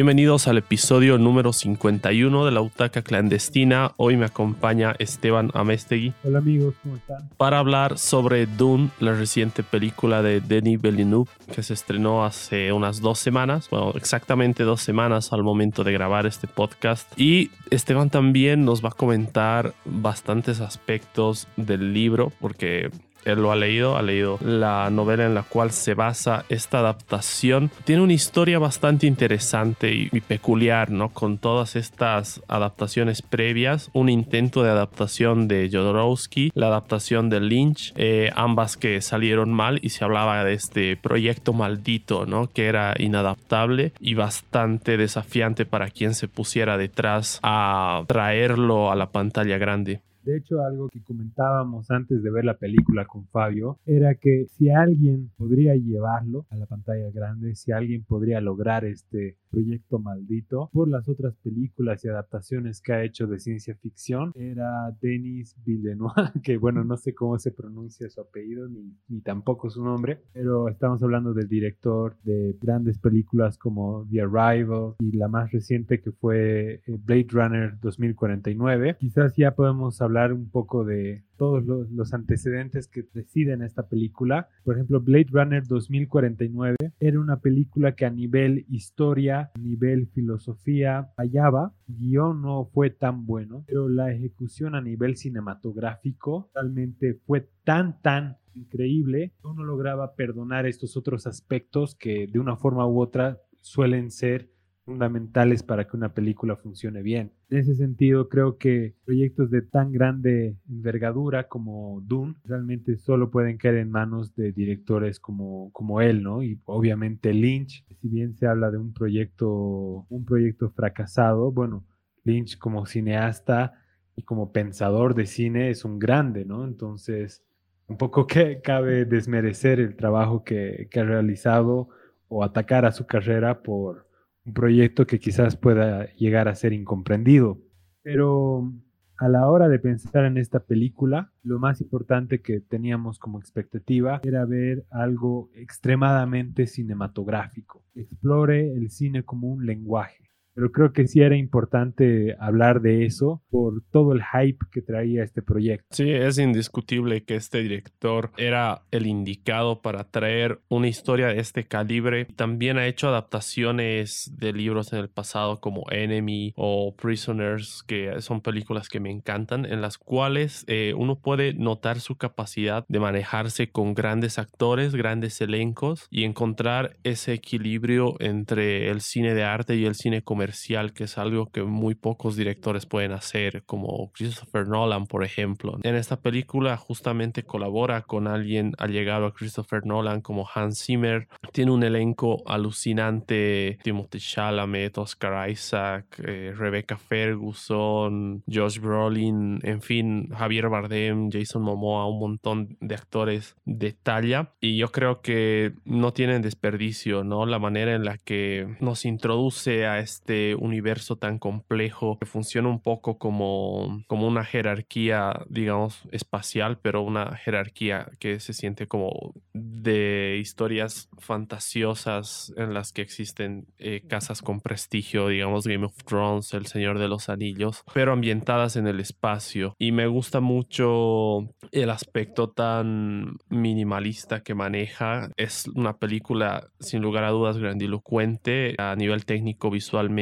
Bienvenidos al episodio número 51 de la Utaca Clandestina. Hoy me acompaña Esteban Amestegui. Hola amigos, ¿cómo están? Para hablar sobre Dune, la reciente película de Denis Villeneuve que se estrenó hace unas dos semanas, bueno, exactamente dos semanas al momento de grabar este podcast. Y Esteban también nos va a comentar bastantes aspectos del libro, porque él lo ha leído, ha leído la novela en la cual se basa esta adaptación. Tiene una historia bastante interesante y, peculiar, ¿no? Con todas estas adaptaciones previas, un intento de adaptación de Jodorowsky, la adaptación de Lynch, eh, ambas que salieron mal y se hablaba de este proyecto maldito, ¿no? Que era inadaptable y bastante desafiante para quien se pusiera detrás a traerlo a la pantalla grande. De hecho, algo que comentábamos antes de ver la película con Fabio era que si alguien podría llevarlo a la pantalla grande, si alguien podría lograr este proyecto maldito por las otras películas y adaptaciones que ha hecho de ciencia ficción, era Denis Villeneuve, que bueno, no sé cómo se pronuncia su apellido ni, ni tampoco su nombre, pero estamos hablando del director de grandes películas como The Arrival y la más reciente que fue eh, Blade Runner 2049. Quizás ya podemos hablar un poco de todos los, antecedentes que preceden esta película. Por ejemplo, Blade Runner 2049 era una película que a nivel historia, nivel filosofía fallaba. El guion no fue tan bueno, pero la ejecución a nivel cinematográfico realmente fue tan, tan increíble. Uno lograba perdonar estos otros aspectos que de una forma u otra suelen ser fundamentales para que una película funcione bien. En ese sentido, creo que proyectos de tan grande envergadura como Dune realmente solo pueden caer en manos de directores como, como él, ¿no? Y obviamente Lynch, si bien se habla de un proyecto, un proyecto fracasado, bueno, Lynch como cineasta y como pensador de cine es un grande, ¿no? Entonces, un poco que cabe desmerecer el trabajo que, que ha realizado o atacar a su carrera por, un proyecto que quizás pueda llegar a ser incomprendido. Pero a la hora de pensar en esta película, lo más importante que teníamos como expectativa era ver algo extremadamente cinematográfico. Explore el cine como un lenguaje pero creo que sí era importante hablar de eso por todo el hype que traía este proyecto. Sí, es indiscutible que este director era el indicado para traer una historia de este calibre. También ha hecho adaptaciones de libros en el pasado como Enemy o Prisoners, que son películas que me encantan, en las cuales eh, uno puede notar su capacidad de manejarse con grandes actores, grandes elencos y encontrar ese equilibrio entre el cine de arte y el cine comercial que es algo que muy pocos directores pueden hacer, como Christopher Nolan, por ejemplo. En esta película justamente colabora con alguien allegado a Christopher Nolan como Hans Zimmer. Tiene un elenco alucinante, Timothy Chalamet, Oscar Isaac, eh, Rebecca Ferguson, Josh Brolin, en fin, Javier Bardem, Jason Momoa, un montón de actores de talla. Y yo creo que no tienen desperdicio, ¿no? La manera en la que nos introduce a este este universo tan complejo que funciona un poco como, como una jerarquía, digamos, espacial, pero una jerarquía que se siente como de historias fantasiosas en las que existen eh, casas con prestigio, digamos Game of Thrones, El Señor de los Anillos, pero ambientadas en el espacio. Y me gusta mucho el aspecto tan minimalista que maneja. Es una película sin lugar a dudas grandilocuente a nivel técnico visualmente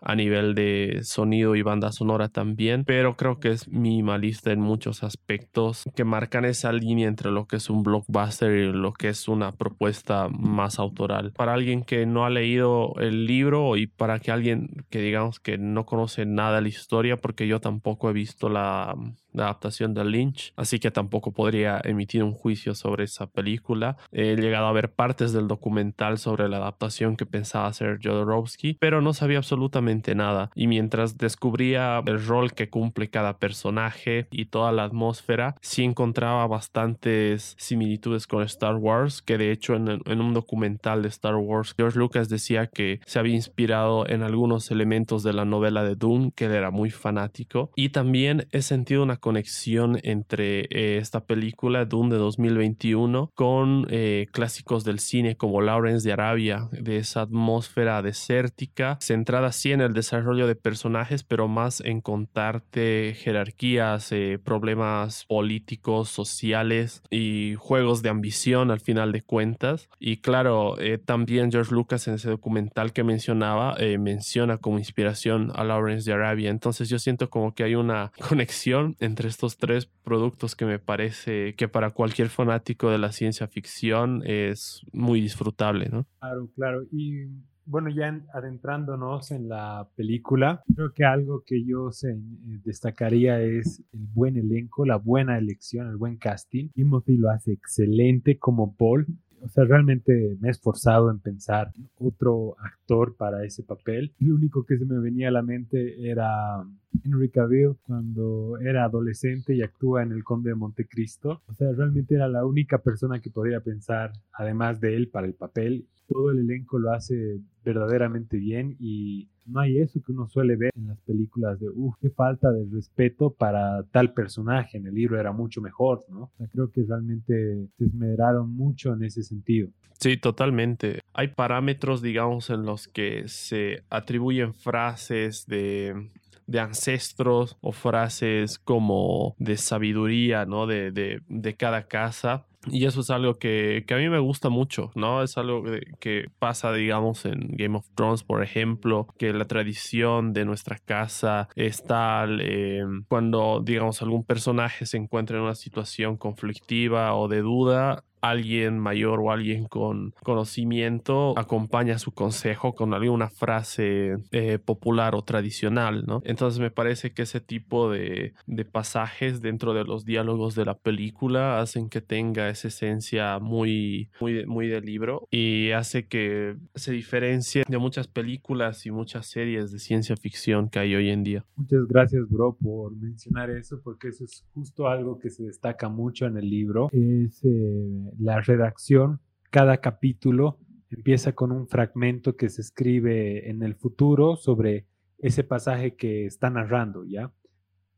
a nivel de sonido y banda sonora también, pero creo que es minimalista en muchos aspectos que marcan esa línea entre lo que es un blockbuster y lo que es una propuesta más autoral. Para alguien que no ha leído el libro y para que alguien que digamos que no conoce nada de la historia, porque yo tampoco he visto la la adaptación de Lynch, así que tampoco podría emitir un juicio sobre esa película. He llegado a ver partes del documental sobre la adaptación que pensaba hacer Jodorowsky, pero no sabía absolutamente nada. Y mientras descubría el rol que cumple cada personaje y toda la atmósfera, sí encontraba bastantes similitudes con Star Wars, que de hecho en, en un documental de Star Wars, George Lucas decía que se había inspirado en algunos elementos de la novela de Dune, que él era muy fanático. Y también he sentido una conexión entre eh, esta película Dune de 2021 con eh, clásicos del cine como Lawrence de Arabia, de esa atmósfera desértica, centrada sí en el desarrollo de personajes, pero más en contarte jerarquías, eh, problemas políticos, sociales y juegos de ambición al final de cuentas. Y claro, también George Lucas en ese documental que mencionaba, menciona como inspiración a Lawrence de Arabia. Entonces yo siento como que hay una conexión entre estos tres productos que me parece que para cualquier fanático de la ciencia ficción es muy disfrutable, ¿no? Claro, claro. Y bueno, ya adentrándonos en la película, creo que algo que yo se, eh, destacaría es el buen elenco, la buena elección, el buen casting. Timothy lo hace excelente como Paul o sea, realmente me he esforzado en pensar otro actor para ese papel. El único que se me venía a la mente era Henry Cavill cuando era adolescente y actúa en El Conde de Montecristo. O sea, realmente era la única persona que podía pensar, además de él, para el papel. Todo el elenco lo hace verdaderamente bien y no hay eso que uno suele ver en las películas de, uff, qué falta de respeto para tal personaje. En el libro era mucho mejor, ¿no? Creo que realmente se esmeraron mucho en ese sentido. Sí, totalmente. Hay parámetros, digamos, en los que se atribuyen frases de de ancestros o frases como de sabiduría, ¿no? De, de cada casa. Y eso es algo que, que, a mí me gusta mucho, ¿no? Es algo que, pasa, digamos, en Game of Thrones, por ejemplo, que la tradición de nuestra casa es tal eh, cuando, digamos, algún personaje se encuentra en una situación conflictiva o de duda, alguien mayor o alguien con conocimiento acompaña su consejo con alguna frase eh, popular o tradicional, ¿no? Entonces me parece que ese tipo de, de, pasajes dentro de los diálogos de la película hacen que tenga esa esencia muy, muy, muy del libro y hace que se diferencie de muchas películas y muchas series de ciencia ficción que hay hoy en día. Muchas gracias, bro, por mencionar eso, porque eso es justo algo que se destaca mucho en el libro. Es eh, la redacción, cada capítulo empieza con un fragmento que se escribe en el futuro sobre ese pasaje que está narrando, ¿ya?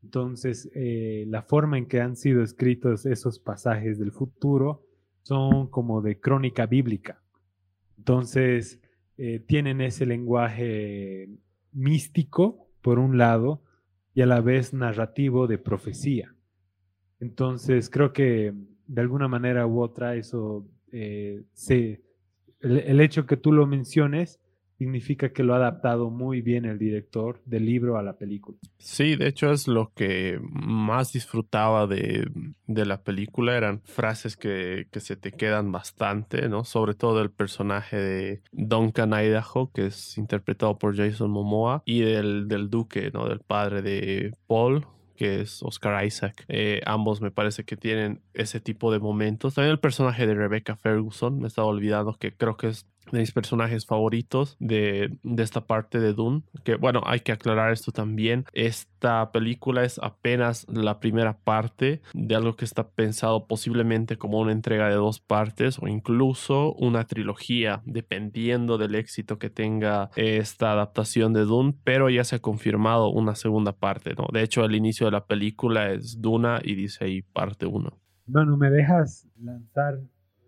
Entonces, eh, la forma en que han sido escritos esos pasajes del futuro son como de crónica bíblica. Entonces, eh, tienen ese lenguaje místico, por un lado, y a la vez narrativo de profecía. Entonces, creo que de alguna manera u otra eso eh, se, el, hecho que tú lo menciones significa que lo ha adaptado muy bien el director del libro a la película. Sí, de hecho es lo que más disfrutaba de, de la película, eran frases que, que, se te quedan bastante, ¿no? Sobre todo el personaje de Duncan Idaho, que es interpretado por Jason Momoa, y del, del duque, ¿no? Del padre de Paul, que es Oscar Isaac. Eh, ambos me parece que tienen ese tipo de momentos. También el personaje de Rebecca Ferguson, me estaba olvidando que creo que es de mis personajes favoritos de, de, esta parte de Dune. Que bueno, hay que aclarar esto también. Esta película es apenas la primera parte de algo que está pensado posiblemente como una entrega de dos partes o incluso una trilogía, dependiendo del éxito que tenga esta adaptación de Dune. Pero ya se ha confirmado una segunda parte, ¿no? De hecho, el inicio de la película es Duna y dice ahí parte 1. Bueno, ¿me dejas lanzar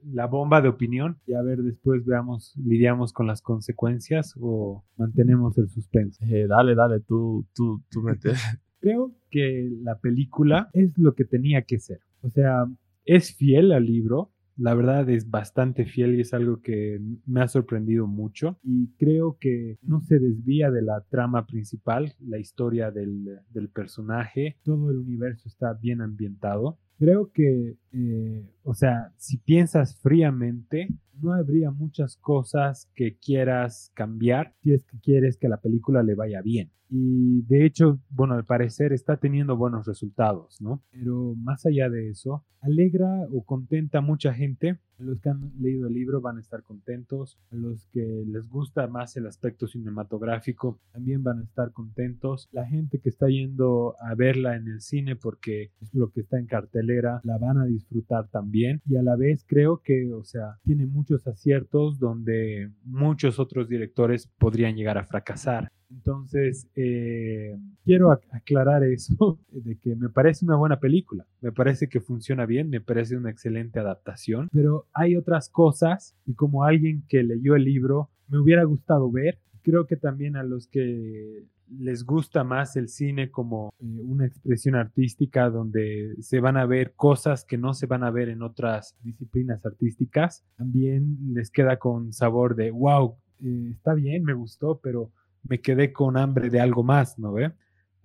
la bomba de opinión y a ver después veamos, lidiamos con las consecuencias o mantenemos el suspenso. Eh, dale, dale, tú, tú, tú metes. Creo que la película es lo que tenía que ser. O sea, es fiel al libro, la verdad es bastante fiel y es algo que me ha sorprendido mucho y creo que no se desvía de la trama principal, la historia del, del personaje, todo el universo está bien ambientado creo que, eh, o sea, si piensas fríamente, no habría muchas cosas que quieras cambiar si es que quieres que la película le vaya bien. Y de hecho, bueno, al parecer está teniendo buenos resultados, ¿no? Pero más allá de eso, alegra o contenta a mucha gente. Los que han leído el libro van a estar contentos. Los que les gusta más el aspecto cinematográfico también van a estar contentos. La gente que está yendo a verla en el cine porque es lo que está en cartelera, la van a disfrutar también. Y a la vez creo que, o sea, tiene aciertos donde muchos otros directores podrían llegar a fracasar. Entonces, eh, quiero aclarar eso, de que me parece una buena película, me parece que funciona bien, me parece una excelente adaptación, pero hay otras cosas y como alguien que leyó el libro, me hubiera gustado ver. Creo que también a los que les gusta más el cine como eh, una expresión artística donde se van a ver cosas que no se van a ver en otras disciplinas artísticas, también les queda con sabor de, wow, eh, está bien, me gustó, pero me quedé con hambre de algo más, ¿no ve?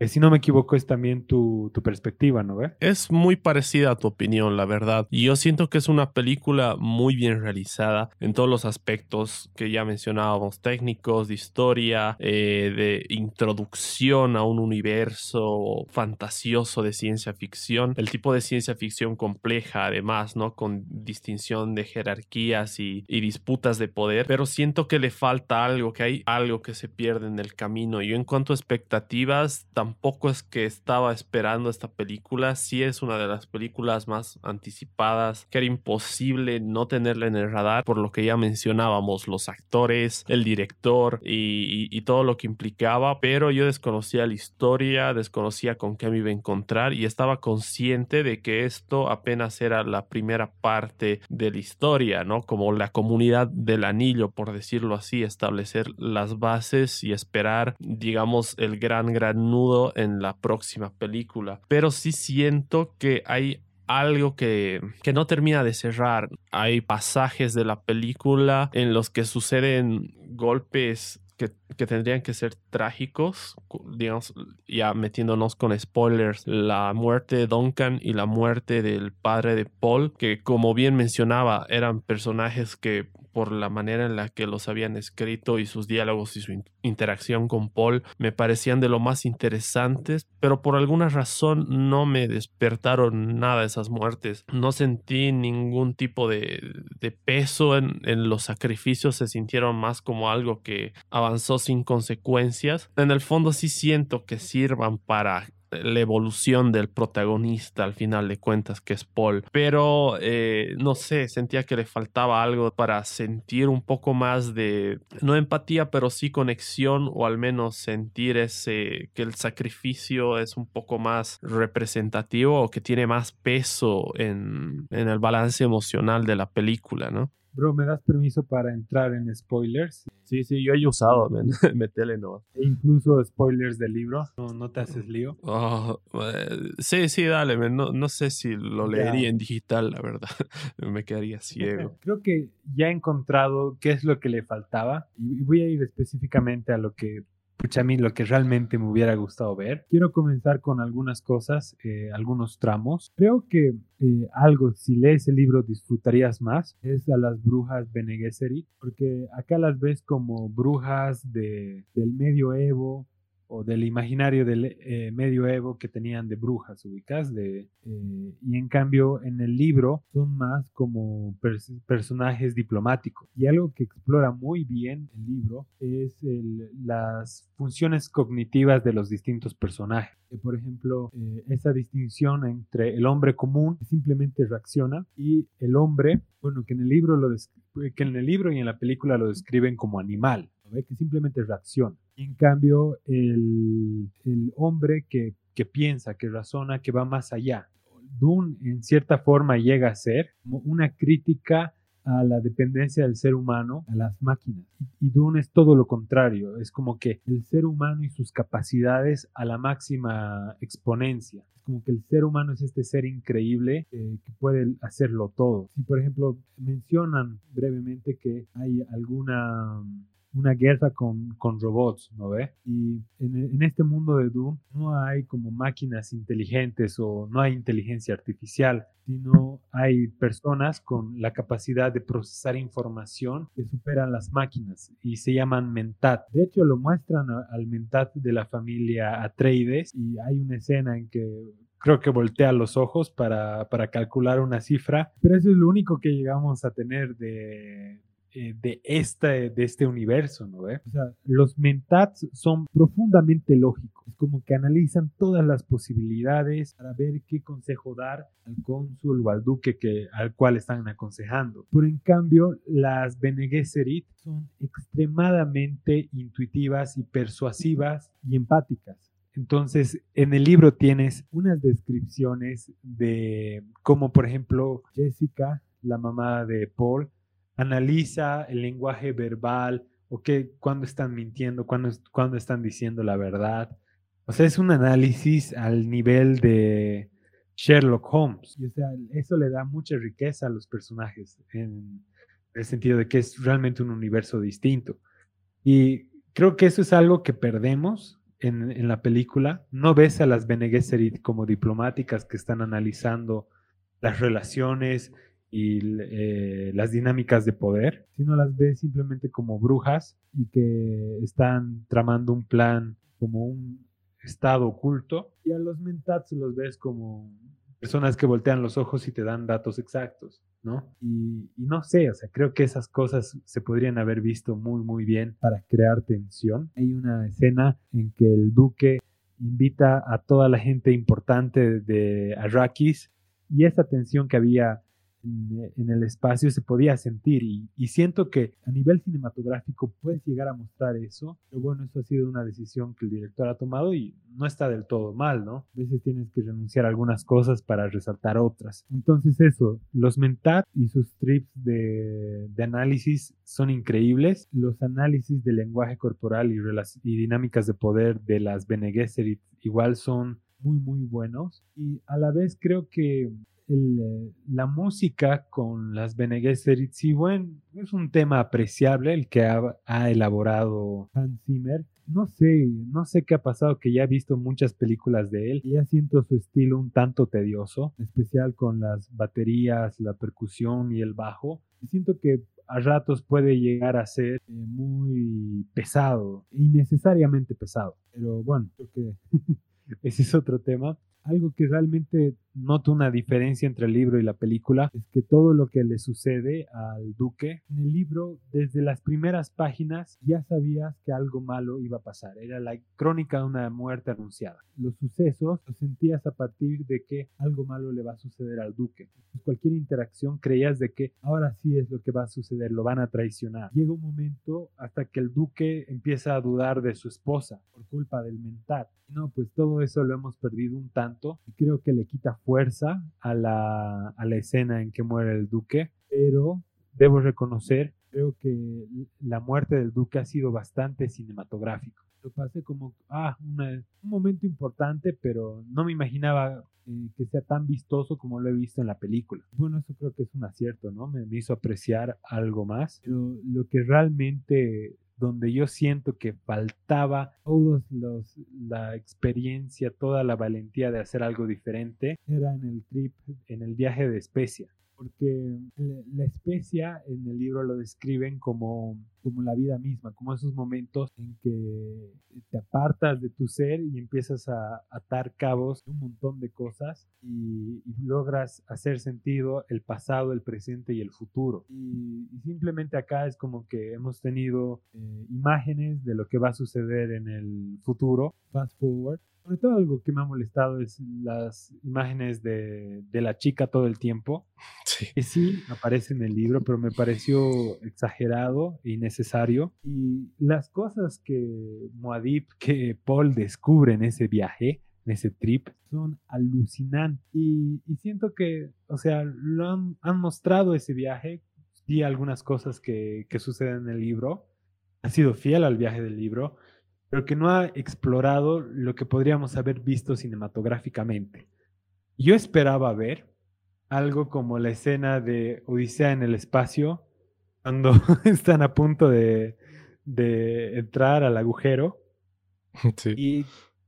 Eh, si no me equivoco, es también tu, perspectiva, ¿no ve? Es muy parecida a tu opinión, la verdad. Yo siento que es una película muy bien realizada en todos los aspectos que ya mencionábamos, técnicos, de historia, eh, de introducción a un universo fantasioso de ciencia ficción. El tipo de ciencia ficción compleja, además, ¿no? Con distinción de jerarquías y, y disputas de poder. Pero siento que le falta algo, que hay algo que se pierde en el camino. Yo en cuanto a expectativas, tampoco es que estaba esperando esta película. Sí es una de las películas más anticipadas, que era imposible no tenerla en el radar, por lo que ya mencionábamos, los actores, el director y, todo lo que implicaba, pero yo desconocía la historia, desconocía con qué me iba a encontrar y estaba consciente de que esto apenas era la primera parte de la historia, ¿no? Como la comunidad del anillo, por decirlo así, establecer las bases y esperar, digamos, el gran, gran nudo en la próxima película. Pero sí siento que hay algo que, que, no termina de cerrar. Hay pasajes de la película en los que suceden golpes que, que, tendrían que ser trágicos, digamos, ya metiéndonos con spoilers, la muerte de Duncan y la muerte del padre de Paul, que como bien mencionaba, eran personajes que por la manera en la que los habían escrito y sus diálogos y su interacción con Paul me parecían de lo más interesantes, pero por alguna razón no me despertaron nada esas muertes. No sentí ningún tipo de, peso en, en, los sacrificios, se sintieron más como algo que avanzó sin consecuencias. En el fondo sí siento que sirvan para la evolución del protagonista al final de cuentas, que es Paul. Pero eh, no sé, sentía que le faltaba algo para sentir un poco más de, no empatía, pero sí conexión o al menos sentir ese, que el sacrificio es un poco más representativo o que tiene más peso en, en el balance emocional de la película, ¿no? Bro, ¿me das permiso para entrar en spoilers? Sí, sí, yo he usado, man. Metele no. E incluso spoilers del libro. No, no te haces lío. Oh, eh, sí, sí, dale. No, no sé si lo leería en digital, la verdad. Me quedaría ciego. Creo que ya he encontrado qué es lo que le faltaba. Y voy a ir específicamente a lo que Pucha, a mí lo que realmente me hubiera gustado ver. Quiero comenzar con algunas cosas, eh, algunos tramos. Creo que eh, algo, si lees el libro, disfrutarías más, es a las brujas Bene Gesserit, porque acá las ves como brujas de, del medioevo, o del imaginario del eh, medioevo que tenían de brujas ubicas de eh, y en cambio en el libro son más como personajes diplomáticos. Y algo que explora muy bien el libro es las funciones cognitivas de los distintos personajes. Por ejemplo eh, esa distinción entre el hombre común que simplemente reacciona y el hombre bueno que en el libro lo que en el libro y en la película lo describen como animal que simplemente reacciona. En cambio, el, hombre que, piensa, que razona, que va más allá. Dune, en cierta forma, llega a ser una crítica a la dependencia del ser humano a las máquinas. Y Dune es todo lo contrario, es como que el ser humano y sus capacidades a la máxima exponencia. Es como que el ser humano es este ser increíble eh, que puede hacerlo todo. Si por ejemplo mencionan brevemente que hay alguna una guerra con, con robots, ¿no ve? Y en, en, este mundo de Doom no hay como máquinas inteligentes o no hay inteligencia artificial, sino hay personas con la capacidad de procesar información que superan las máquinas y se llaman mentat. De hecho, lo muestran al mentat de la familia Atreides y hay una escena en que creo que voltea los ojos para, para calcular una cifra, pero eso es lo único que llegamos a tener de eh, de, este, de este universo, ¿no? O sea, los mentats son profundamente lógicos, como que analizan todas las posibilidades para ver qué consejo dar al cónsul o al duque que, al cual están aconsejando. Pero en cambio, las Bene Gesserit son extremadamente intuitivas y persuasivas y empáticas. Entonces, en el libro tienes unas descripciones de cómo, por ejemplo, Jessica, la mamá de Paul, analiza el lenguaje verbal o qué, cuándo están mintiendo, cuándo, cuándo están diciendo la verdad. O sea, es un análisis al nivel de Sherlock Holmes. O sea, eso le da mucha riqueza a los personajes en el sentido de que es realmente un universo distinto. Y creo que eso es algo que perdemos en, la película, no ves a las Bene Gesserit como diplomáticas que están analizando las relaciones y eh, las dinámicas de poder, sino las ves simplemente como brujas y que están tramando un plan como un estado oculto. Y a los mentats los ves como personas que voltean los ojos y te dan datos exactos. ¿no? Y, no sé, o sea, creo que esas cosas se podrían haber visto muy, muy bien para crear tensión. Hay una escena en que el duque invita a toda la gente importante de Arrakis y esa tensión que había en, el espacio se podía sentir y, siento que a nivel cinematográfico puedes llegar a mostrar eso, pero bueno, eso ha sido una decisión que el director ha tomado y no está del todo mal, ¿no? A veces tienes que renunciar a algunas cosas para resaltar otras. Entonces eso, los Mentat y sus trips de, análisis son increíbles, los análisis del lenguaje corporal y, y dinámicas de poder de las Bene Gesserit igual son muy muy buenos y a la vez creo que eh, la música con las Bene Gesserit, sí, bueno, es un tema apreciable el que ha, elaborado Hans Zimmer. No sé, no sé qué ha pasado, que ya he visto muchas películas de él y ya siento su estilo un tanto tedioso, especial con las baterías, la percusión y el bajo. Siento que a ratos puede llegar a ser eh, muy pesado, innecesariamente pesado. Pero bueno, creo que ese es otro tema algo que realmente noto una diferencia entre el libro y la película es que todo lo que le sucede al duque en el libro desde las primeras páginas ya sabías que algo malo iba a pasar. Era la crónica de una muerte anunciada. Los sucesos los sentías a partir de que algo malo le va a suceder al duque. Cualquier interacción creías de que ahora sí es lo que va a suceder lo van a traicionar. Llega un momento hasta que el duque empieza a dudar de su esposa por culpa del mental no pues todo eso lo hemos perdido un tanto y creo que le quita fuerza a la, a la escena en que muere el duque, pero debo reconocer, creo que la muerte del duque ha sido bastante cinematográfico. Lo pasé como, ah, un momento importante, pero no me imaginaba eh, que sea tan vistoso como lo he visto en la película. Bueno, eso creo que es un acierto, ¿no? Me, me hizo apreciar algo más. Pero lo que realmente donde yo siento que faltaba todos los la experiencia, toda la valentía de hacer algo diferente, era en el trip, en el viaje de especia. Porque la especia en el libro lo describen como, como la vida misma, como esos momentos en que te apartas de tu ser y empiezas a atar cabos de un montón de cosas y, logras hacer sentido el pasado, el presente y el futuro. Y, simplemente acá es como que hemos tenido eh, imágenes de lo que va a suceder en el futuro, fast forward, sobre todo algo que me ha molestado es las imágenes de, de la chica todo el tiempo. Sí. Que sí aparece en el libro, pero me pareció exagerado y necesario. Y las cosas que Moadib, que Paul descubre en ese viaje, en ese trip, son alucinantes. Y, siento que, o sea, lo han, han mostrado ese viaje. y algunas cosas que, que suceden en el libro. Ha sido fiel al viaje del libro pero que no ha explorado lo que podríamos haber visto cinematográficamente. Yo esperaba ver algo como la escena de Odisea en el espacio, cuando están a punto de, entrar al agujero. Y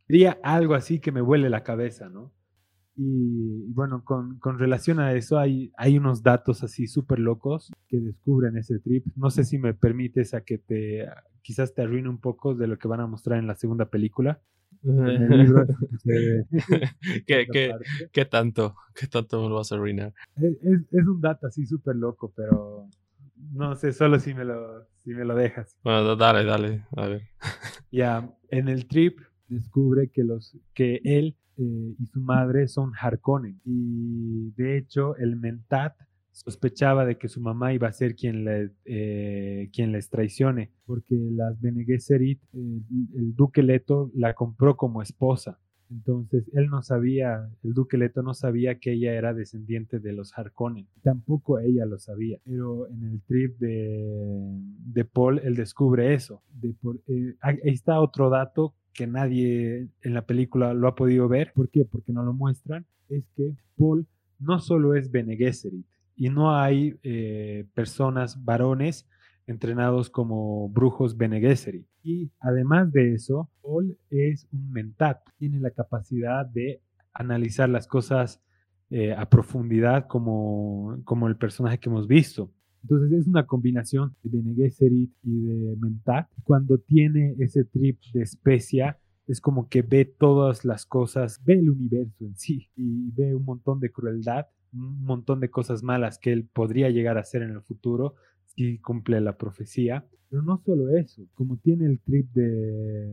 diría algo así que me huele la cabeza, ¿no? Y, bueno, con, relación a eso hay, hay unos datos así súper locos que descubren ese trip. No sé si me permites a que te quizás te arruine un poco de lo que van a mostrar en la segunda película. ¿Qué, qué, tanto? ¿Qué tanto me lo vas a arruinar? Es, es un dato así súper loco, pero no sé, solo si me lo, si me lo dejas. Bueno, dale, dale, a ver. Ya, en el trip descubre que, los, que él eh, y su madre son Harkonnen. Y de hecho, el Mentat sospechaba de que su mamá iba a ser quien, le, eh, quien les traicione, porque las Bene Gesserit, el duque Leto la compró como esposa. Entonces él no sabía, el duque Leto no sabía que ella era descendiente de los Harkonnen. Tampoco ella lo sabía. Pero en el trip de, de Paul él descubre eso. De eh, ahí está otro dato que nadie en la película lo ha podido ver. ¿Por qué? Porque no lo muestran. Es que Paul no solo es Bene Gesserit y no hay eh, personas varones entrenados como brujos Bene Gesserit. Y además de eso, Paul es un mentat, tiene la capacidad de analizar las cosas eh, a profundidad como, como el personaje que hemos visto. Entonces es una combinación de Bene Gesserit y de mentat. Cuando tiene ese trip de especia, es como que ve todas las cosas, ve el universo en sí y ve un montón de crueldad, un montón de cosas malas que él podría llegar a hacer en el futuro si cumple la profecía. Pero no solo eso, como tiene el trip de,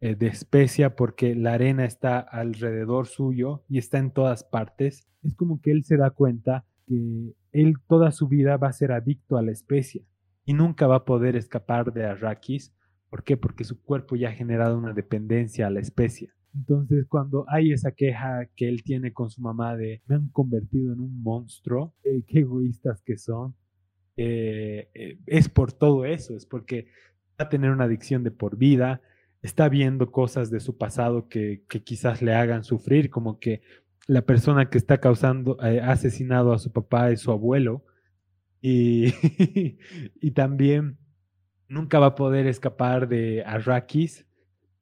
eh, de especia porque la arena está alrededor suyo y está en todas partes, es como que él se da cuenta que él toda su vida va a ser adicto a la especia y nunca va a poder escapar de Arrakis. ¿Por qué? Porque su cuerpo ya ha generado una dependencia a la especia. Entonces, cuando hay esa queja que él tiene con su mamá de me han convertido en un monstruo, eh, qué egoístas que son, eh, eh, es por todo eso, es porque va a tener una adicción de por vida, está viendo cosas de su pasado que, quizás le hagan sufrir, como que la persona que está causando, eh, ha asesinado a su papá es su abuelo, y, y también nunca va a poder escapar de Arrakis,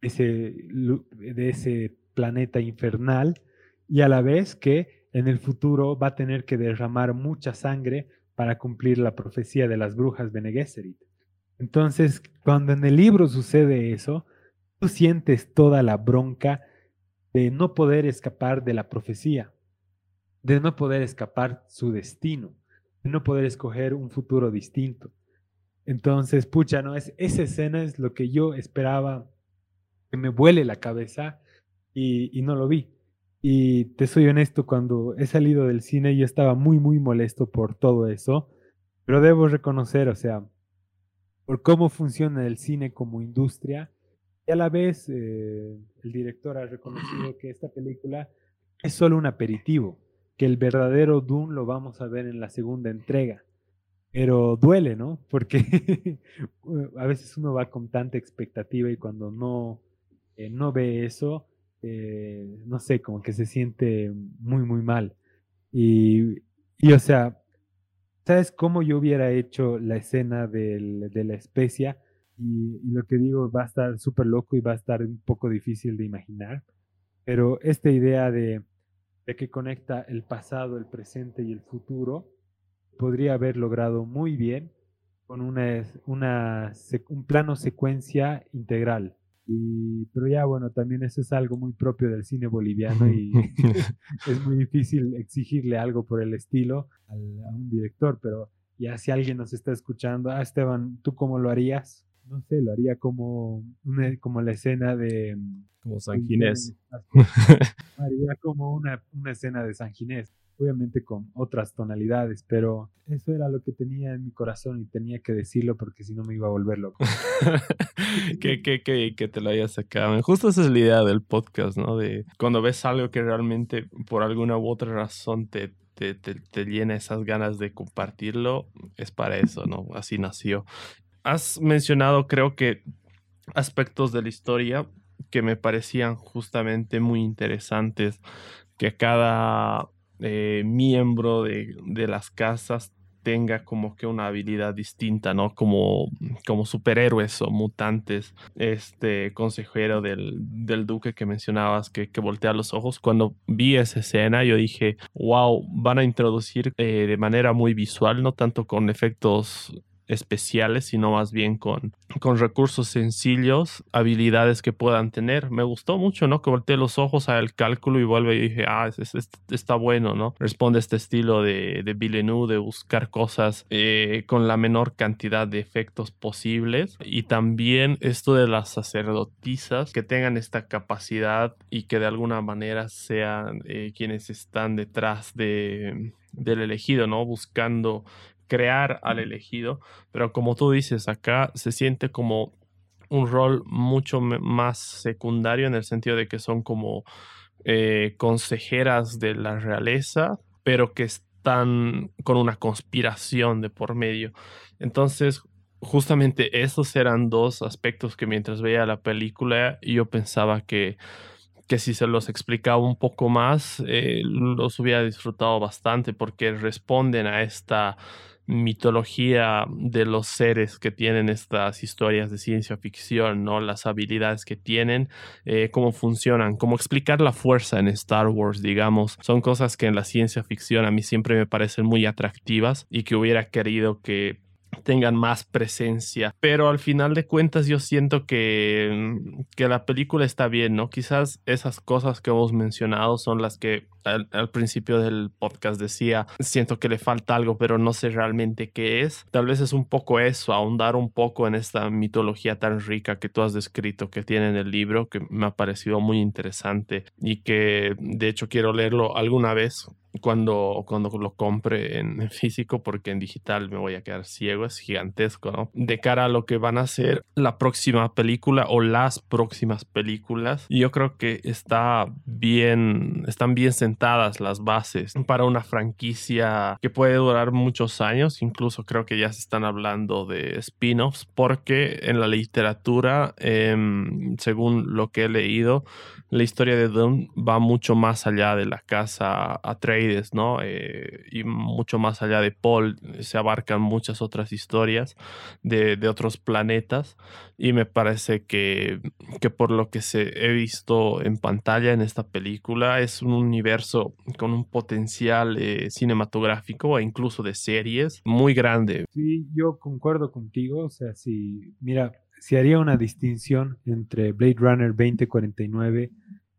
de ese planeta infernal, y a la vez que en el futuro va a tener que derramar mucha sangre para cumplir la profecía de las brujas Bene Gesserit. Entonces, cuando en el libro sucede eso, tú sientes toda la bronca de no poder escapar de la profecía, de no poder escapar su destino, de no poder escoger un futuro distinto. Entonces, pucha, ¿no? Es, esa escena es lo que yo esperaba que me vuele la cabeza y no lo vi. Y te soy honesto, cuando he salido del cine yo estaba muy, muy molesto por todo eso, pero debo reconocer, o sea, por cómo funciona el cine como industria, y a la vez eh, el director ha reconocido que esta película es solo un aperitivo, que el verdadero Doom lo vamos a ver en la segunda entrega. Pero duele, ¿no? Porque a veces uno va con tanta expectativa y cuando no, eh, no ve eso, eh, no sé, como que se siente muy, muy mal. Y, y o sea, ¿sabes cómo yo hubiera hecho la escena del, de la especia? Y, lo que digo va a estar súper loco y va a estar un poco difícil de imaginar. Pero esta idea de, de que conecta el pasado, el presente y el futuro, podría haber logrado muy bien con una, una, un plano secuencia integral. Y, pero ya bueno, también eso es algo muy propio del cine boliviano y es muy difícil exigirle algo por el estilo a un director, pero ya si alguien nos está escuchando, ah Esteban, ¿tú cómo lo harías? No sé, lo haría como, como la escena de... Como San Ginés. Haría como una, una escena de San Ginés obviamente con otras tonalidades, pero eso era lo que tenía en mi corazón y tenía que decirlo porque si no me iba a volver loco. que, te lo hayas sacado. Justo esa es la idea del podcast, ¿no? De cuando ves algo que realmente por alguna u otra razón te, te, te, te llena esas ganas de compartirlo, es para eso, ¿no? Así nació. Has mencionado, creo que, aspectos de la historia que me parecían justamente muy interesantes, que cada eh, miembro de, de, las casas tenga como que una habilidad distinta, ¿no? Como, como superhéroes o mutantes. Este consejero del, del duque que mencionabas que, que, voltea los ojos, cuando vi esa escena yo dije, wow, van a introducir eh, de manera muy visual, no tanto con efectos especiales, sino más bien con, con recursos sencillos, habilidades que puedan tener. Me gustó mucho, ¿no? Que volteé los ojos al cálculo y vuelve y dije, ah, está bueno, ¿no? Responde este estilo de, de de buscar cosas eh, con la menor cantidad de efectos posibles y también esto de las sacerdotisas que tengan esta capacidad y que de alguna manera sean eh, quienes están detrás de, del elegido, ¿no? Buscando crear al elegido, pero como tú dices, acá se siente como un rol mucho más secundario en el sentido de que son como eh, consejeras de la realeza, pero que están con una conspiración de por medio. Entonces, justamente esos eran dos aspectos que mientras veía la película yo pensaba que, que si se los explicaba un poco más, eh, los hubiera disfrutado bastante porque responden a esta mitología de los seres que tienen estas historias de ciencia ficción, ¿no? Las habilidades que tienen, eh, cómo funcionan, cómo explicar la fuerza en Star Wars, digamos. Son cosas que en la ciencia ficción a mí siempre me parecen muy atractivas y que hubiera querido que tengan más presencia. Pero al final de cuentas yo siento que, mm, que la película está bien, ¿no? Quizás esas cosas que hemos mencionado son las que al, principio del podcast decía, siento que le falta algo, pero no sé realmente qué es. Tal vez es un poco eso, ahondar un poco en esta mitología tan rica que tú has descrito, que tiene en el libro, que me ha parecido muy interesante y que de hecho quiero leerlo alguna vez cuando, cuando lo compre en, físico, porque en digital me voy a quedar ciego, es gigantesco, ¿no? De cara a lo que van a ser la próxima película o las próximas películas, yo creo que está bien, están bien sentadas las bases para una franquicia que puede durar muchos años, incluso creo que ya se están hablando de spin-offs, porque en la literatura, em, según lo que he leído, la historia de Dune va mucho más allá de la casa Atreides, ¿no? Eh, y mucho más allá de Paul, se abarcan muchas otras historias de, de otros planetas y me parece que, que, por lo que se he visto en pantalla en esta película es un universo con un potencial eh, cinematográfico e incluso de series muy grande. Sí, yo concuerdo contigo, o sea, si, mira, si haría una distinción entre Blade Runner 2049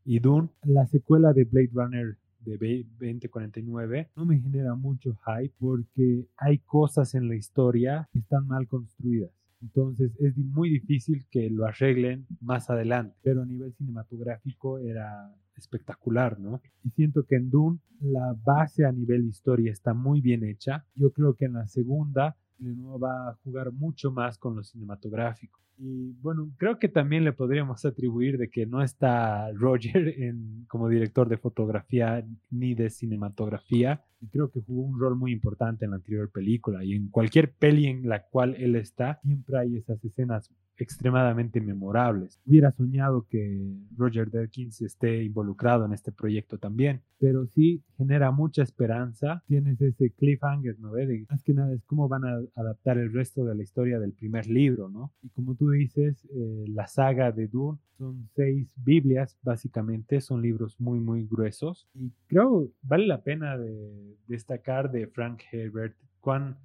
y Dune, la secuela de Blade Runner de 2049 no me genera mucho hype porque hay cosas en la historia que están mal construidas. Entonces es muy difícil que lo arreglen más adelante, pero a nivel cinematográfico era espectacular, ¿no? Y siento que en Dune la base a nivel historia está muy bien hecha. Yo creo que en la segunda nuevo va a jugar mucho más con lo cinematográfico. Y bueno, creo que también le podríamos atribuir de que no está Roger en, como director de fotografía ni de cinematografía. Y creo que jugó un rol muy importante en la anterior película. Y en cualquier peli en la cual él está, siempre hay esas escenas extremadamente memorables. Hubiera soñado que Roger Deakins esté involucrado en este proyecto también, pero sí genera mucha esperanza. Tienes ese cliffhanger, ¿no? De, más que nada es cómo van a adaptar el resto de la historia del primer libro, ¿no? Y como tú dices, eh, la saga de Dune son seis Biblias, básicamente, son libros muy, muy gruesos. Y creo vale la pena de destacar de Frank Herbert cuán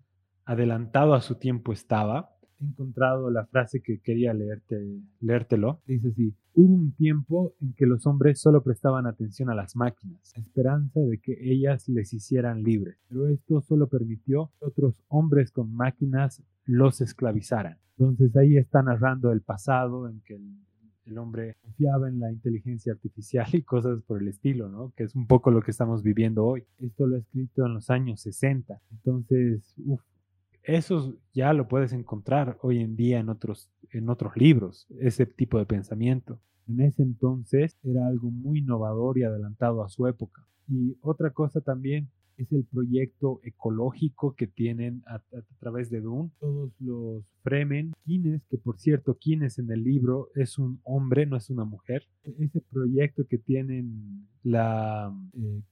adelantado a su tiempo estaba encontrado la frase que quería leerte, leértelo. Dice así, hubo un tiempo en que los hombres solo prestaban atención a las máquinas, esperanza de que ellas les hicieran libres, pero esto solo permitió que otros hombres con máquinas los esclavizaran. Entonces ahí está narrando el pasado en que el, el hombre confiaba en la inteligencia artificial y cosas por el estilo, ¿no? Que es un poco lo que estamos viviendo hoy. Esto lo ha escrito en los años 60. Entonces, uff, eso ya lo puedes encontrar hoy en día en otros, en otros libros, ese tipo de pensamiento. En ese entonces era algo muy innovador y adelantado a su época. Y otra cosa también es el proyecto ecológico que tienen a, través de Dune. Todos los Fremen, Kines, que por cierto, Kines en el libro es un hombre, no es una mujer. E, ese proyecto que tienen eh,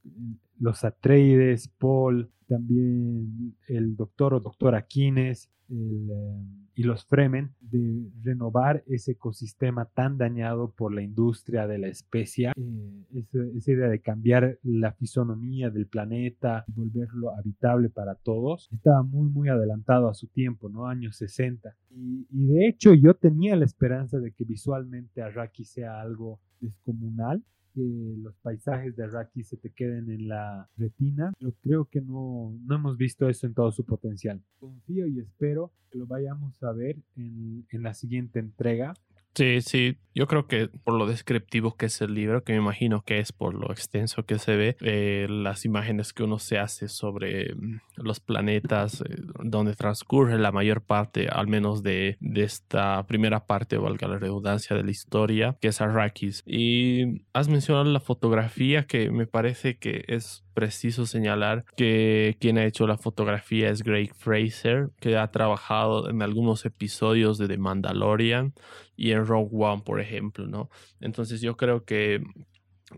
los Atreides, Paul, también el doctor o doctora Kines. Eh, y los Fremen de renovar ese ecosistema tan dañado por la industria de la especia, eh, esa, idea de cambiar la fisonomía del planeta, volverlo habitable para todos, estaba muy, muy adelantado a su tiempo, ¿no? Años 60. Y, de hecho yo tenía la esperanza de que visualmente Arrakis sea algo descomunal, que los paisajes de Arrakis se te queden en la retina, pero creo que no, no hemos visto eso en todo su potencial. Confío y espero que lo vayamos a ver en, en la siguiente entrega. Sí, sí, yo creo que por lo descriptivo que es el libro, que me imagino que es por lo extenso que se ve, eh, las imágenes que uno se hace sobre mm, los planetas eh, donde transcurre la mayor parte, al menos de, de esta primera parte, valga la redundancia, de la historia, que es Arrakis. Y has mencionado la fotografía, que me parece que es preciso señalar que quien ha hecho la fotografía es Greg Fraser, que ha trabajado en algunos episodios de The Mandalorian y en Rogue One, por ejemplo, ¿no? Entonces yo creo que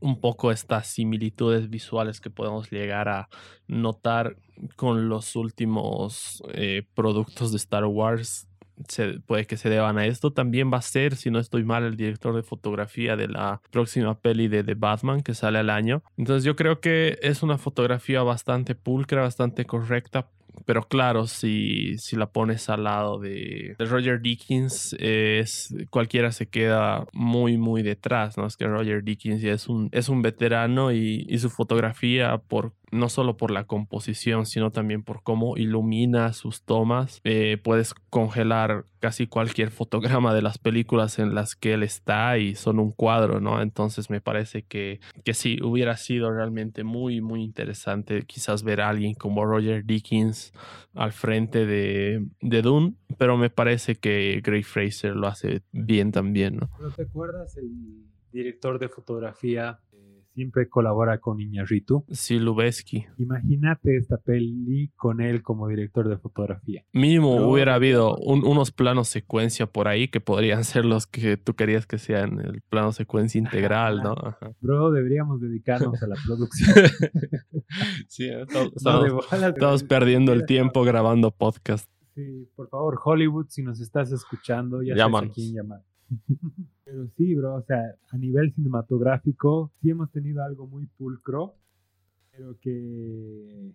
un poco estas similitudes visuales que podemos llegar a notar con los últimos eh, productos de Star Wars se, puede que se deban a esto. También va a ser, si no estoy mal, el director de fotografía de la próxima peli de The Batman que sale al año. Entonces yo creo que es una fotografía bastante pulcra, bastante correcta pero claro, si, si la pones al lado de, Roger Dickens, es, cualquiera se queda muy, muy detrás, ¿no? Es que Roger Dickens es un, es un veterano y, y su fotografía, por no solo por la composición, sino también por cómo ilumina sus tomas. Eh, puedes congelar casi cualquier fotograma de las películas en las que él está y son un cuadro, ¿no? Entonces me parece que, que sí, hubiera sido realmente muy, muy interesante quizás ver a alguien como Roger Dickens al frente de, de Dune, pero me parece que Gray Fraser lo hace bien también, ¿no? ¿Pero te acuerdas el director de fotografía siempre colabora con Iñárritu. Sí, Lubeski. Imagínate esta peli con él como director de fotografía. Mínimo hubiera habido unos planos secuencia por ahí que podrían ser los que tú querías que sean el plano secuencia integral, ¿no? Bro, deberíamos dedicarnos a la producción. sí, ¿eh? estamos, perdiendo el tiempo grabando podcast. Sí, por favor, Hollywood, si nos estás escuchando, ya sabes a quién llamar. Pero sí, bro, o sea, a nivel cinematográfico sí hemos tenido algo muy pulcro, pero que,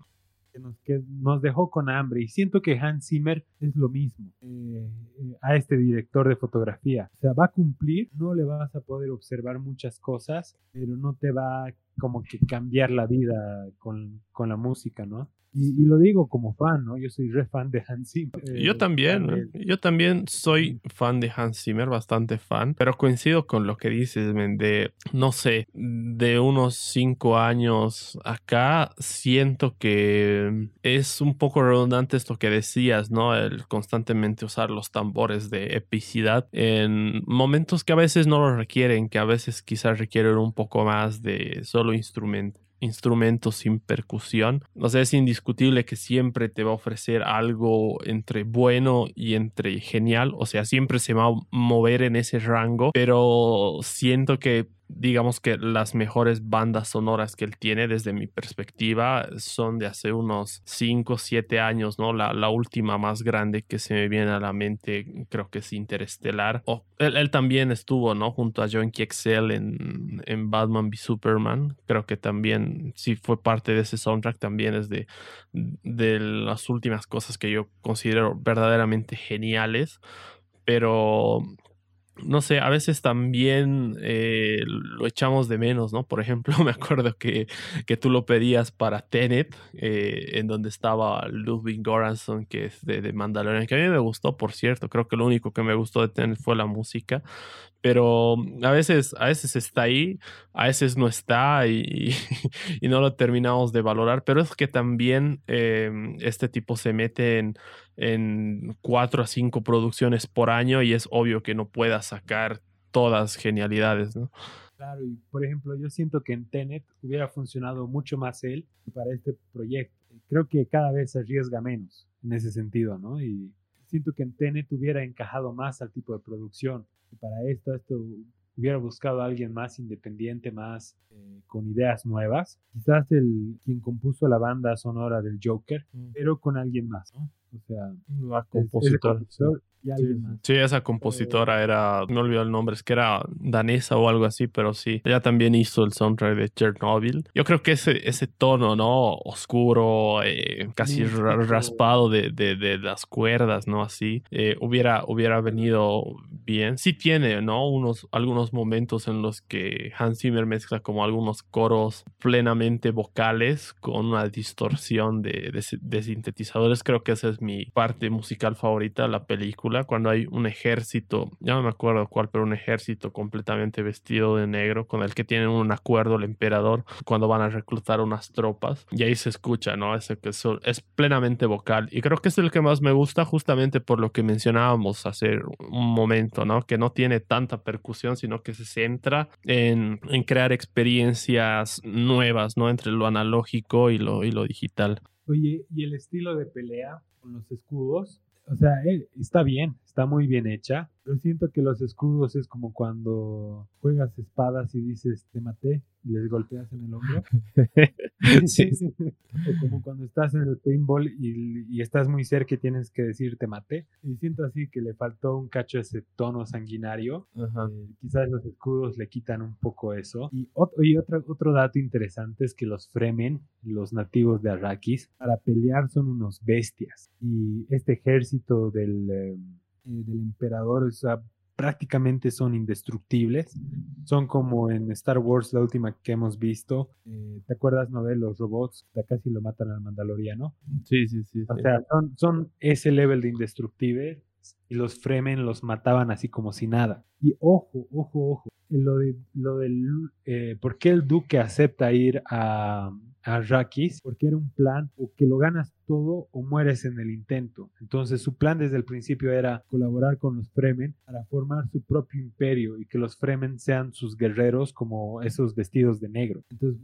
nos, que nos dejó con hambre. Y siento que Hans Zimmer es lo mismo eh, eh, a este director de fotografía. O sea, va a cumplir, no le vas a poder observar muchas cosas, pero no te va como que cambiar la vida con, con la música, ¿no? Y, lo digo como fan, ¿no? Yo soy re fan de Hans Zimmer. yo también, yo también soy fan de Hans Zimmer, bastante fan, pero coincido con lo que dices, de, no sé, de unos cinco años acá, siento que es un poco redundante esto que decías, ¿no? El constantemente usar los tambores de epicidad en momentos que a veces no lo requieren, que a veces quizás requieren un poco más de solo instrumento instrumentos sin percusión. O sea, es indiscutible que siempre te va a ofrecer algo entre bueno y entre genial. O sea, siempre se va a mover en ese rango, pero siento que digamos que las mejores bandas sonoras que él tiene desde mi perspectiva son de hace unos 5 o 7 años, ¿no? La, la, última más grande que se me viene a la mente creo que es Interestelar. o él, él, también estuvo, ¿no? Junto a John Excel en, en Batman v Superman. Creo que también sí fue parte de ese soundtrack, también es de, de las últimas cosas que yo considero verdaderamente geniales. Pero no sé, a veces también eh, lo echamos de menos, ¿no? Por ejemplo, me acuerdo que, que tú lo pedías para Tenet, eh, en donde estaba Ludwig Göransson, que es de, de, Mandalorian, que a mí me gustó, por cierto, creo que lo único que me gustó de Tenet fue la música, pero a veces, a veces está ahí, a veces no está y, y no lo terminamos de valorar, pero es que también eh, este tipo se mete en en cuatro a cinco producciones por año y es obvio que no pueda sacar todas genialidades, ¿no? Claro, y por ejemplo, yo siento que en Tenet hubiera funcionado mucho más él para este proyecto. Creo que cada vez se arriesga menos en ese sentido, ¿no? Y siento que en Tenet hubiera encajado más al tipo de producción. Y para esto, esto hubiera buscado a alguien más independiente, más eh, con ideas nuevas. Quizás el quien compuso la banda sonora del Joker, mm. pero con alguien más, ¿no? O sea, la compositor. Sí, esa compositora era, no olvido el nombre, es que era danesa o algo así, pero sí, ella también hizo el soundtrack de Chernobyl. Yo creo que ese, ese tono, ¿no? Oscuro, eh, casi raspado de, de, de, las cuerdas, ¿no? Así, eh, hubiera, hubiera venido bien. Sí tiene, ¿no? Unos, algunos momentos en los que Hans Zimmer mezcla como algunos coros plenamente vocales con una distorsión de, de sintetizadores. Creo que esa es mi parte musical favorita de la película cuando hay un ejército, ya no me acuerdo cuál, pero un ejército completamente vestido de negro con el que tienen un acuerdo el emperador cuando van a reclutar unas tropas y ahí se escucha, ¿no? Ese que es plenamente vocal y creo que es el que más me gusta justamente por lo que mencionábamos hace un momento, ¿no? Que no tiene tanta percusión, sino que se centra en, crear experiencias nuevas, ¿no? Entre lo analógico y lo digital. Oye, ¿y el estilo de pelea con los escudos? O sea, eh, está bien, está muy bien hecha, pero siento que los escudos es como cuando juegas espadas y dices, te maté, y les golpeas en el hombro. sí. o como cuando estás en el paintball y, y, estás muy cerca y tienes que decir, te maté. Y siento así que le faltó un cacho ese tono sanguinario. Eh, quizás los escudos le quitan un poco eso. Y, y otro, otro dato interesante es que los Fremen, los nativos de Arrakis, para pelear son unos bestias. Y este ejército del... Eh, eh, del emperador, o sea, prácticamente son indestructibles. Son como en Star Wars, la última que hemos visto. Eh, ¿Te acuerdas, no? De los robots, que casi lo matan al Mandaloriano. Sí, sí, sí. O sea, son, son, ese level de indestructible y los Fremen los mataban así como si nada. Y ojo, ojo, ojo. Lo, de, lo del. Eh, ¿Por qué el duque acepta ir a, a porque era un plan o que lo ganas todo o mueres en el intento. Entonces su plan desde el principio era colaborar con los Fremen para formar su propio imperio y que los Fremen sean sus guerreros como esos vestidos de negro. Entonces,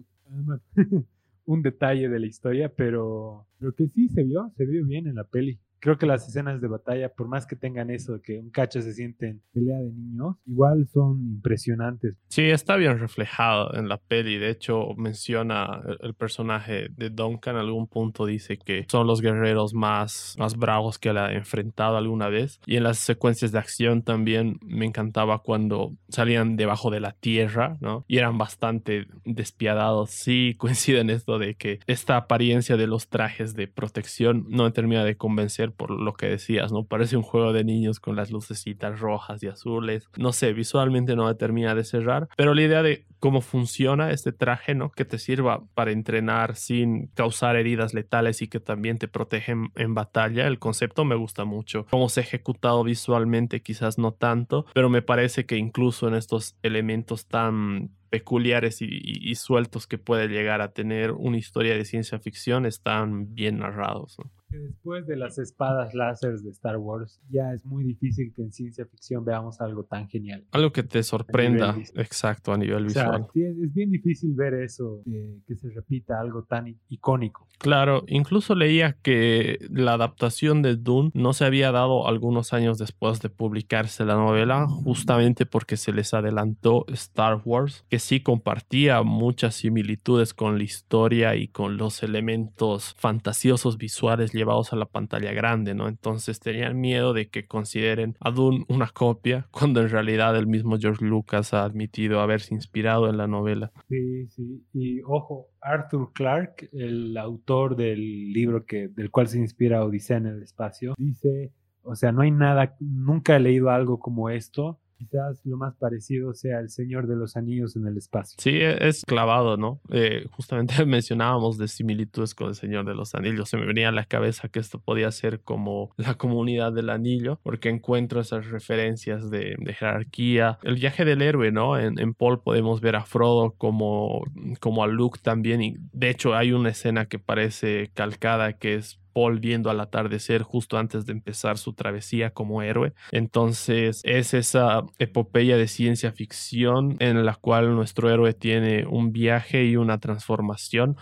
un detalle de la historia, pero lo que sí se vio, se vio bien en la peli creo que las escenas de batalla, por más que tengan eso, que un cacho se siente en pelea de niños, igual son impresionantes. Sí, está bien reflejado en la peli. De hecho, menciona el, personaje de Duncan en algún punto, dice que son los guerreros más, más bravos que él ha enfrentado alguna vez. Y en las secuencias de acción también me encantaba cuando salían debajo de la tierra, ¿no? Y eran bastante despiadados. Sí, coincide en esto de que esta apariencia de los trajes de protección no termina de convencer por lo que decías, ¿no? Parece un juego de niños con las lucecitas rojas y azules. No sé, visualmente no me termina de cerrar, pero la idea de cómo funciona este traje, ¿no? Que te sirva para entrenar sin causar heridas letales y que también te protege en, batalla, el concepto me gusta mucho. Cómo se ha ejecutado visualmente quizás no tanto, pero me parece que incluso en estos elementos tan peculiares y, sueltos que puede llegar a tener una historia de ciencia ficción están bien narrados. después de las espadas láser de Star Wars, ya es muy difícil que en ciencia ficción veamos algo tan genial. Algo que te sorprenda, exacto, a nivel visual. es, bien difícil ver eso, que se repita algo tan icónico. Claro, incluso leía que la adaptación de Dune no se había dado algunos años después de publicarse la novela, justamente porque se les adelantó Star Wars, que sí compartía muchas similitudes con la historia y con los elementos fantasiosos visuales llevados a la pantalla grande, ¿no? Entonces tenían miedo de que consideren a Dune una copia, cuando en realidad el mismo George Lucas ha admitido haberse inspirado en la novela. Sí, sí, y ojo, Arthur Clarke, el autor del libro que, del cual se inspira Odisea en el espacio, dice, o sea, no hay nada, nunca he leído algo como esto Quizás lo más parecido sea el Señor de los Anillos en el espacio. Sí, e, es clavado, ¿no? Eh, justamente mencionábamos de similitudes con el Señor de los Anillos. Se me venía a la cabeza que esto podía ser como la comunidad del anillo, porque encuentro esas referencias de, jerarquía. El viaje del héroe, ¿no? En, en, Paul podemos ver a Frodo como, como a Luke también. Y de hecho hay una escena que parece calcada que es Paul viendo al atardecer justo antes de empezar su travesía como héroe. Entonces es esa epopeya de ciencia ficción en la cual nuestro héroe tiene un viaje y una transformación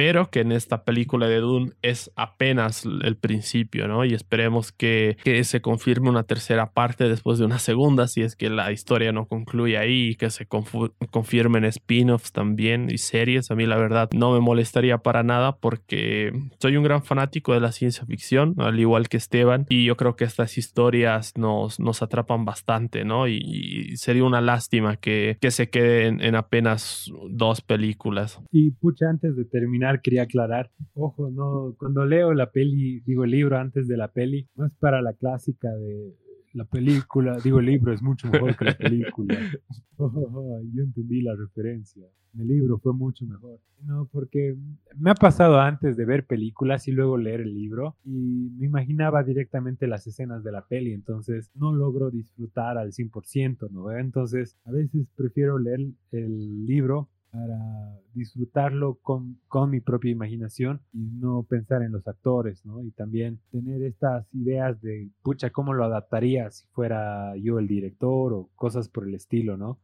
pero que en esta película de Dune es apenas el principio, ¿no? Y esperemos que, que se confirme una tercera parte después de una segunda, si es que la historia no concluye ahí y que se confirmen spin-offs también y series. A mí la verdad no me molestaría para nada porque soy un gran fanático de la ciencia ficción, al igual que Esteban, y yo creo que estas historias nos, nos atrapan bastante, ¿no? Y, sería una lástima que, que se queden en apenas dos películas. Y pucha, antes de terminar, quería aclarar, ojo, no, cuando leo la peli, digo el libro antes de la peli, no es para la clásica de la película, digo el libro es mucho mejor que la película. yo entendí la referencia. El libro fue mucho mejor. No, porque me ha pasado antes de ver películas y luego leer el libro y me imaginaba directamente las escenas de la peli, entonces no logro disfrutar al 100%, ¿no? Entonces a veces prefiero leer el libro para disfrutarlo con, con, mi propia imaginación y no pensar en los actores, ¿no? Y también tener estas ideas de, pucha, ¿cómo lo adaptaría si fuera yo el director o cosas por el estilo, ¿no?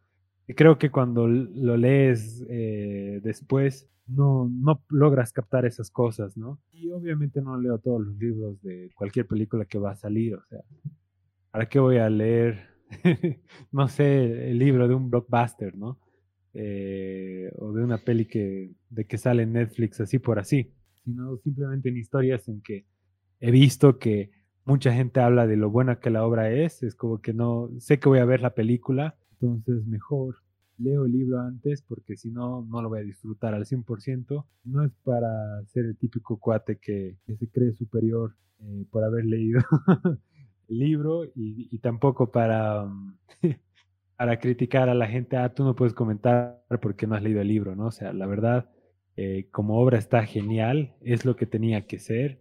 Creo que cuando lo lees eh, después no, no logras captar esas cosas, ¿no? Y obviamente no leo todos los libros de cualquier película que va a salir, o sea, ¿para qué voy a leer, no sé, el libro de un blockbuster, ¿no? Eh, o de una peli que, de que sale en Netflix así por así, sino simplemente en historias en que he visto que mucha gente habla de lo buena que la obra es, es como que no, sé que voy a ver la película, entonces mejor leo el libro antes porque si no, no lo voy a disfrutar al 100%. No es para ser el típico cuate que, se cree superior eh, por haber leído el libro y, tampoco para... para criticar a la gente, ah, tú no puedes comentar porque no has leído el libro, ¿no? O sea, la verdad, eh, como obra está genial, es lo que tenía que ser.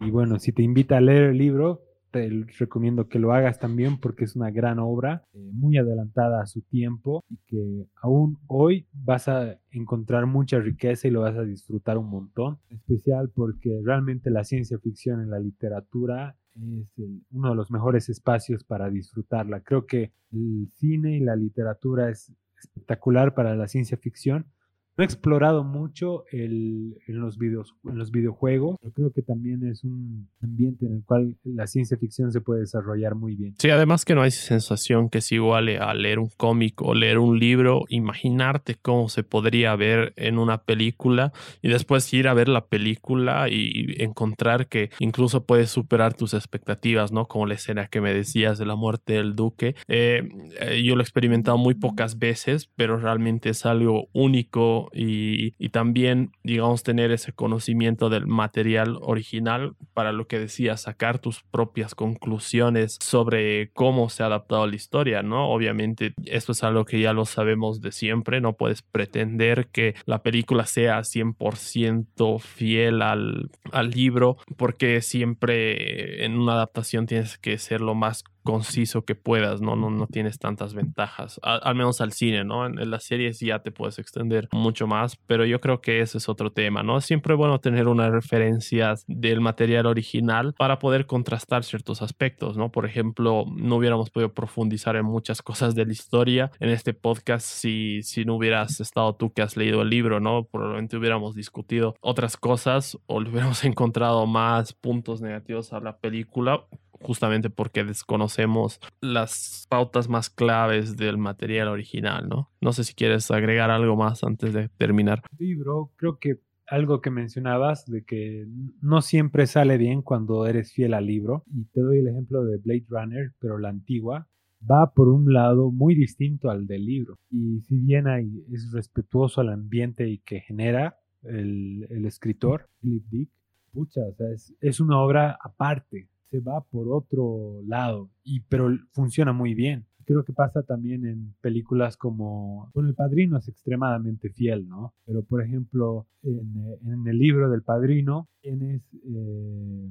Y bueno, si te invita a leer el libro, te recomiendo que lo hagas también porque es una gran obra, eh, muy adelantada a su tiempo y que aún hoy vas a encontrar mucha riqueza y lo vas a disfrutar un montón, especial porque realmente la ciencia ficción en la literatura es uno de los mejores espacios para disfrutarla. Creo que el cine y la literatura es espectacular para la ciencia ficción no he explorado mucho el, en, los videos, en los videojuegos, pero creo que también es un ambiente en el cual la ciencia ficción se puede desarrollar muy bien. Sí, además que no hay sensación que es igual a leer un cómic o leer un libro, imaginarte cómo se podría ver en una película y después ir a ver la película y encontrar que incluso puedes superar tus expectativas, ¿no? Como la escena que me decías de la muerte del duque. Eh, eh, yo lo he experimentado muy pocas veces, pero realmente es algo único y, también, digamos, tener ese conocimiento del material original para lo que decía, sacar tus propias conclusiones sobre cómo se ha adaptado la historia, ¿no? Obviamente, esto es algo que ya lo sabemos de siempre, no puedes pretender que la película sea 100% fiel al, al libro, porque siempre en una adaptación tienes que ser lo más conciso que puedas, ¿no? No, no tienes tantas ventajas, al menos al cine, ¿no? En, las series ya te puedes extender mucho más, pero yo creo que ese es otro tema, ¿no? Es siempre bueno tener unas referencias del material original para poder contrastar ciertos aspectos, ¿no? Por ejemplo, no hubiéramos podido profundizar en muchas cosas de la historia en este podcast si, si no hubieras estado tú que has leído el libro, ¿no? Probablemente hubiéramos discutido otras cosas o le hubiéramos encontrado más puntos negativos a la película justamente porque desconocemos las pautas más claves del material original, ¿no? No sé si quieres agregar algo más antes de terminar. Sí, bro, creo que algo que mencionabas de que no siempre sale bien cuando eres fiel al libro, y te doy el ejemplo de Blade Runner, pero la antigua, va por un lado muy distinto al del libro. Y si bien hay, es respetuoso al ambiente y que genera el, el escritor, Philip Dick, pucha, o sea, es, es, una obra aparte se va por otro lado, y, pero funciona muy bien. Creo que pasa también en películas como, bueno, El Padrino es extremadamente fiel, ¿no? Pero por ejemplo, en, el libro del Padrino tienes eh,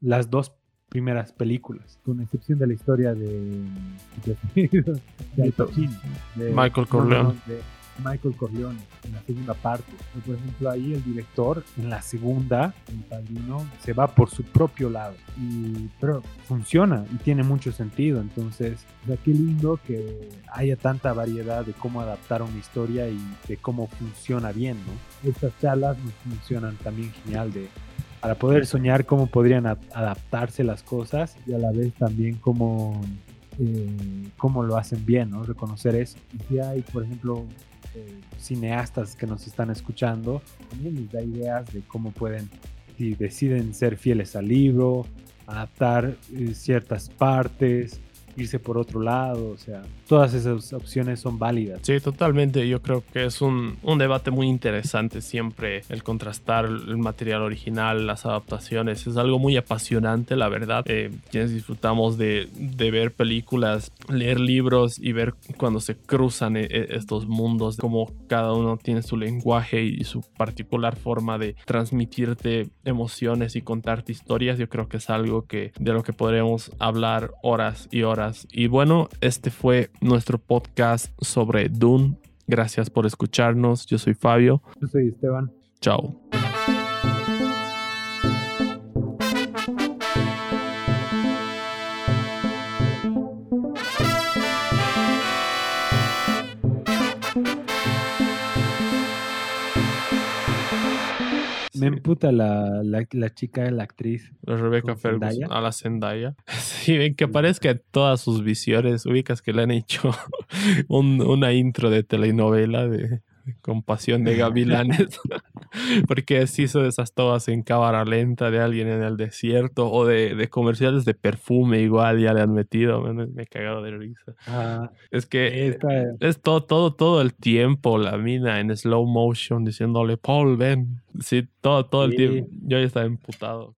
las dos primeras películas, con excepción de la historia de, Michael Corleone. Michael Corleone en la segunda parte. por ejemplo, ahí el director en la segunda, el padrino, se va por su propio lado. Y, pero funciona y tiene mucho sentido. Entonces, sea, qué lindo que haya tanta variedad de cómo adaptar una historia y de cómo funciona bien, ¿no? Estas charlas nos funcionan también genial de para poder soñar cómo podrían adaptarse las cosas y a la vez también cómo, eh, cómo lo hacen bien, ¿no? Reconocer eso. Y si hay, por ejemplo, cineastas que nos están escuchando, también les da ideas de cómo pueden, si deciden ser fieles al libro, adaptar eh, ciertas partes, irse por otro lado, o sea, todas esas opciones son válidas. Sí, totalmente. Yo creo que es un, un, debate muy interesante siempre el contrastar el material original, las adaptaciones. Es algo muy apasionante, la verdad. Eh, quienes disfrutamos de, de, ver películas, leer libros y ver cuando se cruzan eh, eh, estos mundos, cómo cada uno tiene su lenguaje y su particular forma de transmitirte emociones y contarte historias. Yo creo que es algo que de lo que podremos hablar horas y horas y bueno, este fue nuestro podcast sobre Dune. Gracias por escucharnos. Yo soy Fabio. Yo soy Esteban. Chao. Me emputa la, la, la, chica, la actriz. La Rebecca Ferguson, a la Zendaya. Sí, ven que aparezca en todas sus visiones. Ubicas que le han hecho un, una intro de telenovela de, con pasión de gavilanes, porque se hizo esas todas en cámara lenta de alguien en el desierto o de, de comerciales de perfume igual ya le han metido, me, he cagado de risa. Ah, es que es todo, todo, todo el tiempo la mina en slow motion diciéndole, Paul, ven, sí, todo, todo el tiempo, yo ya estaba emputado.